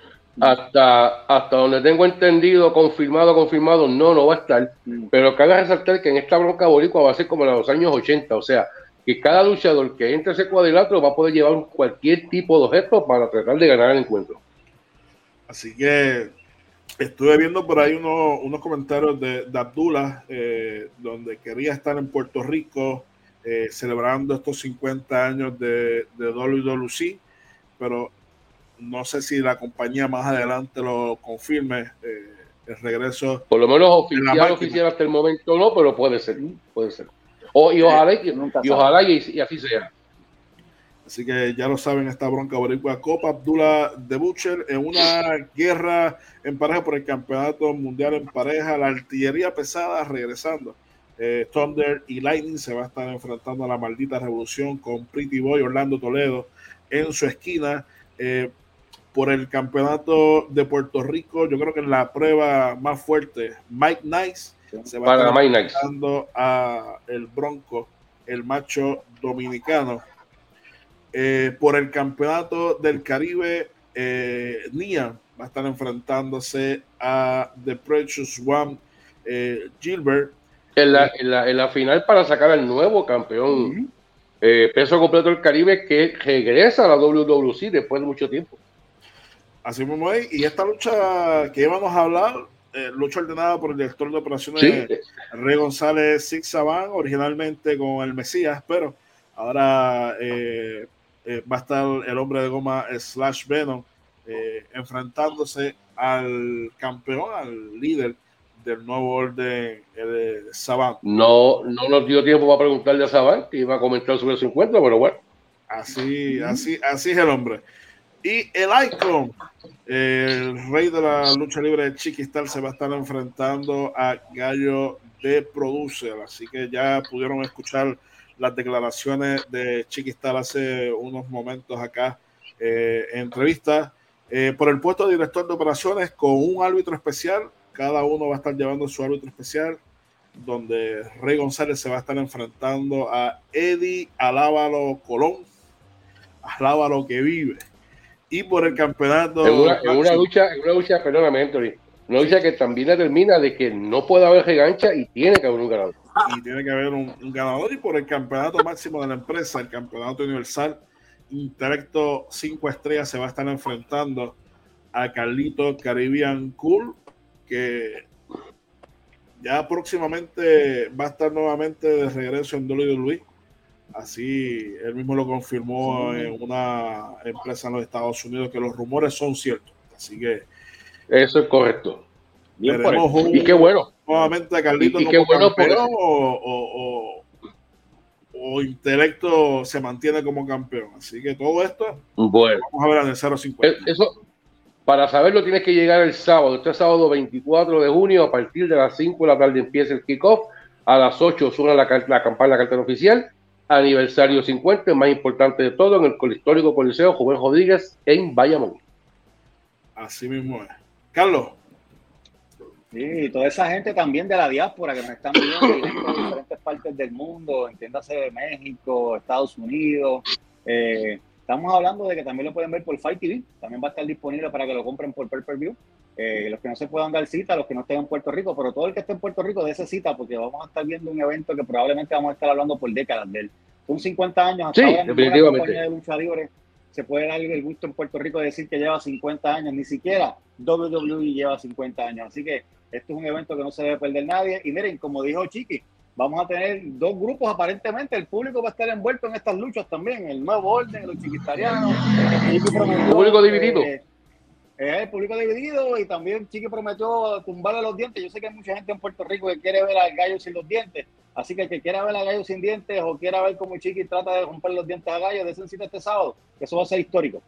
Hasta, hasta donde tengo entendido, confirmado, confirmado, no, no va a estar. Mm. Pero cabe resaltar que en esta bronca boricua va a ser como en los años 80, o sea, que cada luchador que entre ese cuadrilátero va a poder llevar cualquier tipo de objeto para tratar de ganar el encuentro. Así que estuve viendo por ahí unos, comentarios de, Abdullah, eh, donde quería estar en Puerto Rico eh, celebrando estos 50 años de, de WWE, pero no sé si la compañía más adelante lo confirme. Eh, el regreso. Por lo menos oficial, oficial hasta el momento no, pero puede ser, puede ser. O, y ojalá, y, ojalá y, así sea. Así que ya lo saben, esta bronca boricua Copa Abdullah de Butcher en una guerra en pareja por el campeonato mundial en pareja, la artillería pesada regresando. Eh, Thunder y Lightning se va a estar enfrentando a la maldita revolución con Pretty Boy Orlando Toledo en su esquina. Eh, por el campeonato de Puerto Rico. Yo creo que en la prueba más fuerte, Mike Nice se va a estar nice. a el Bronco, el macho dominicano. Eh, por el campeonato del Caribe, Nia va a estar enfrentándose a The Precious One Gilbert. En la, en, la, final para sacar al nuevo campeón eh, peso completo del Caribe que regresa a la WWC después de mucho tiempo. Así mismo es. Y esta lucha que íbamos a hablar, eh, lucha ordenada por el director de operaciones Rey González Six originalmente con el Mesías, pero ahora eh, eh, va a estar el hombre de goma Slash Venom enfrentándose al campeón, al líder del nuevo orden de Saban. No, no nos dio tiempo para preguntarle a Saban que iba a comentar sobre su encuentro, pero bueno. Así, así, así es el hombre. Y el Icon, el rey de la lucha libre de Chiquistal, se va a estar enfrentando a Gallo de Producer. Así que ya pudieron escuchar las declaraciones de Chiquistal hace unos momentos acá eh, en entrevista. Eh, por el puesto de director de operaciones con un árbitro especial, cada uno va a estar llevando su árbitro especial, donde Rey González se va a estar enfrentando a Eddie Alábalo Colón, Alábalo que vive. Y por el campeonato. En una, lucha, en una lucha, perdóname, Anthony, una lucha que también determina de que no puede haber regancha y tiene que haber un ganador. Y tiene que haber un, un ganador. Y por el campeonato máximo de la empresa, el campeonato universal, Intelecto 5 estrellas se va a estar enfrentando a Carlito Caribbean Cool, que ya próximamente va a estar nuevamente de regreso en WWE. Así él mismo lo confirmó en una empresa en los Estados Unidos que los rumores son ciertos. Así que eso es correcto. y qué bueno. Nuevamente a Carlito y, como bueno campeón o, o, Intelecto se mantiene como campeón. Así que todo esto bueno. vamos a ver en el 050. Eso, para saberlo tienes que llegar el sábado, este sábado 24 de junio, a partir de las 5 de la tarde empieza el kickoff, a las 8 suena la, la campaña, la cartera oficial, aniversario 50, el más importante de todo, en el histórico Coliseo Joven Rodríguez en Bayamón. Así mismo es. Carlos. Sí, toda esa gente también de la diáspora que me están viendo en diferentes partes del mundo, entiéndase de México, Estados Unidos, eh, Estamos hablando de que también lo pueden ver por Fight TV, también va a estar disponible para que lo compren por pay-per-view. Eh, los que no se puedan dar cita, los que no estén en Puerto Rico, pero todo el que esté en Puerto Rico de esa cita, porque vamos a estar viendo un evento que probablemente vamos a estar hablando por décadas de él. Son 50 años, hasta sí, definitivamente. de lucha libre se puede dar el gusto en Puerto Rico de decir que lleva 50 años, ni siquiera WWE lleva 50 años. Así que esto es un evento que no se debe perder nadie. Y miren, como dijo Chiqui, vamos a tener dos grupos aparentemente, el público va a estar envuelto en estas luchas también, el nuevo orden, los chiquitarianos, el público dividido. Eh, el público dividido y también Chiqui prometió tumbarle los dientes. Yo sé que hay mucha gente en Puerto Rico que quiere ver al gallo sin los dientes, así que el que quiera ver al gallo sin dientes o quiera ver cómo Chiqui trata de romper los dientes a gallo, de cita este sábado, que eso va a ser histórico.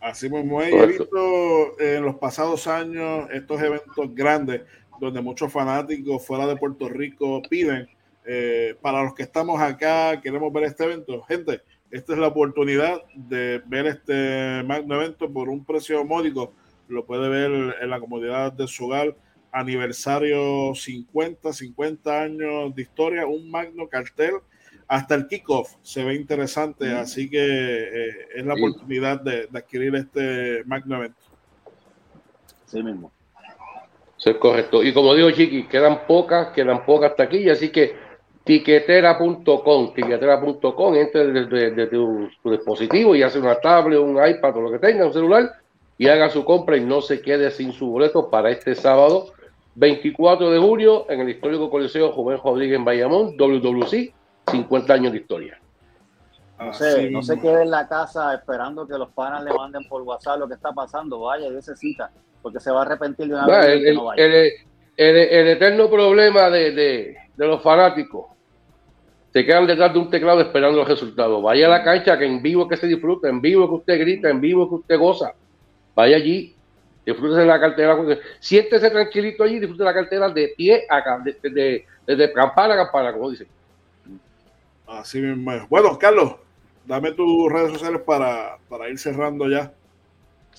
Así mismo he visto en los pasados años estos eventos grandes donde muchos fanáticos fuera de Puerto Rico piden, eh, para los que estamos acá, queremos ver este evento, gente, esta es la oportunidad de ver este magno evento por un precio módico, lo puede ver en la comodidad de su hogar, aniversario 50, 50 años de historia, un magno cartel, hasta el kickoff se ve interesante, mm. así que eh, es la oportunidad de, de adquirir este magno evento. Sí mismo. Eso es correcto. Y como digo, Chiqui, quedan pocas, quedan pocas taquillas, así que tiquetera.com, tiquetera.com, entre desde, tu, dispositivo y hace una tablet, un iPad o lo que tenga, un celular, y haga su compra y no se quede sin su boleto para este sábado 24 de junio en el histórico Coliseo Joven Rodríguez en Bayamón, WWC, 50 años de historia. No sé, no se quede en la casa esperando que los panas le manden por WhatsApp lo que está pasando, vaya y cita porque se va a arrepentir de una vez. El, eterno problema de, los fanáticos se quedan detrás de un teclado esperando los resultados. Vaya a la cancha, que en vivo que se disfruta, en vivo que usted grita, en vivo que usted goza. Vaya allí, disfrútese la cartera. Siéntese tranquilito allí, disfrute la cartera de pie a desde de, campana a campana, como dicen. Así mismo. Bueno, Carlos, dame tus redes sociales para, para ir cerrando ya.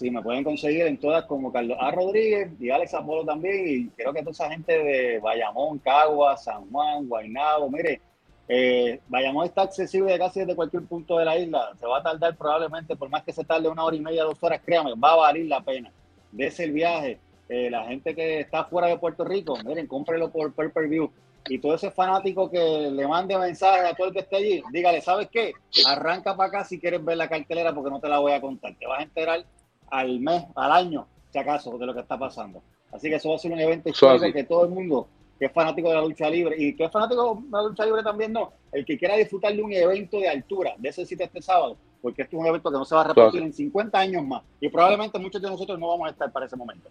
Sí, me pueden conseguir en todas como Carlos A. Rodríguez y Alex Apolo también. Y creo que toda esa gente de Bayamón, Cagua, San Juan, Guaynabo, mire, eh, Bayamón está accesible casi desde cualquier punto de la isla. Se va a tardar probablemente, por más que se tarde una hora y media, dos horas, créame, va a valer la pena. Dese el viaje. Eh, la gente que está fuera de Puerto Rico, miren, cómprelo por pay-per-view. Y todo ese fanático que le mande mensaje a todo el que esté allí, dígale, ¿sabes qué? Arranca para acá si quieres ver la cartelera porque no te la voy a contar. Te vas a enterar al mes, al año, si acaso, de lo que está pasando. Así que eso va a ser un evento histórico que todo el mundo que es fanático de la lucha libre y que es fanático de la lucha libre también no, el que quiera disfrutar de un evento de altura, de ese sitio este sábado, porque este es un evento que no se va a repetir en 50 años más y probablemente muchos de nosotros no vamos a estar para ese momento.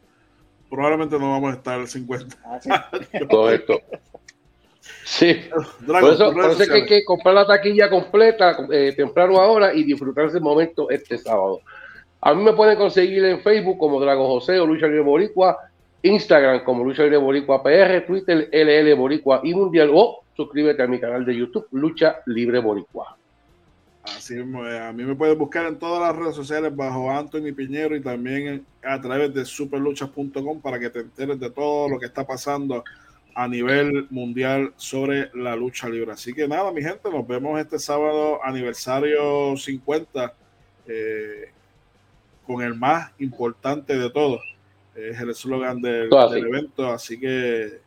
Probablemente no vamos a estar 50. Ah, Correcto. Sí, por eso, por eso es que hay que comprar la taquilla completa eh, temprano ahora y disfrutar ese momento este sábado. A mí me pueden conseguir en Facebook como Drago José o Lucha Libre Boricua, Instagram como Lucha Libre Boricua PR, Twitter LL Boricua y Mundial o suscríbete a mi canal de YouTube Lucha Libre Boricua. Así a mí me pueden buscar en todas las redes sociales bajo Anthony Piñero y también a través de superluchas.com para que te enteres de todo lo que está pasando a nivel mundial sobre la lucha libre. Así que nada, mi gente, nos vemos este sábado, aniversario 50, eh, con el más importante de todos. Es el eslogan del, evento. Así que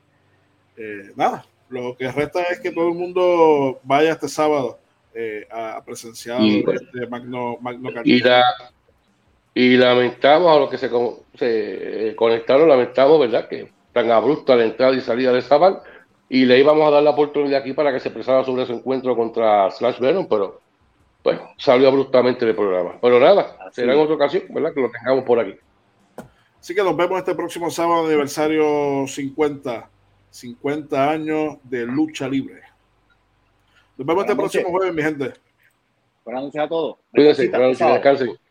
eh, nada, lo que resta es que todo el mundo vaya este sábado eh, a presenciar este Magno, Magno y, lamentamos a los que se, se conectaron, lamentamos, ¿verdad? Que tan abrupta la entrada y salida de Zabal y le íbamos a dar la oportunidad aquí para que se expresara sobre su encuentro contra Slash Venom, pero bueno, salió abruptamente del programa. Pero nada, será en otra ocasión, ¿verdad? Que lo tengamos por aquí. Así que nos vemos este próximo sábado, aniversario 50, 50 años de lucha libre. Nos vemos este próximo jueves, mi gente. Buenas noches a todos. Cuídense, buenas noches, descansen.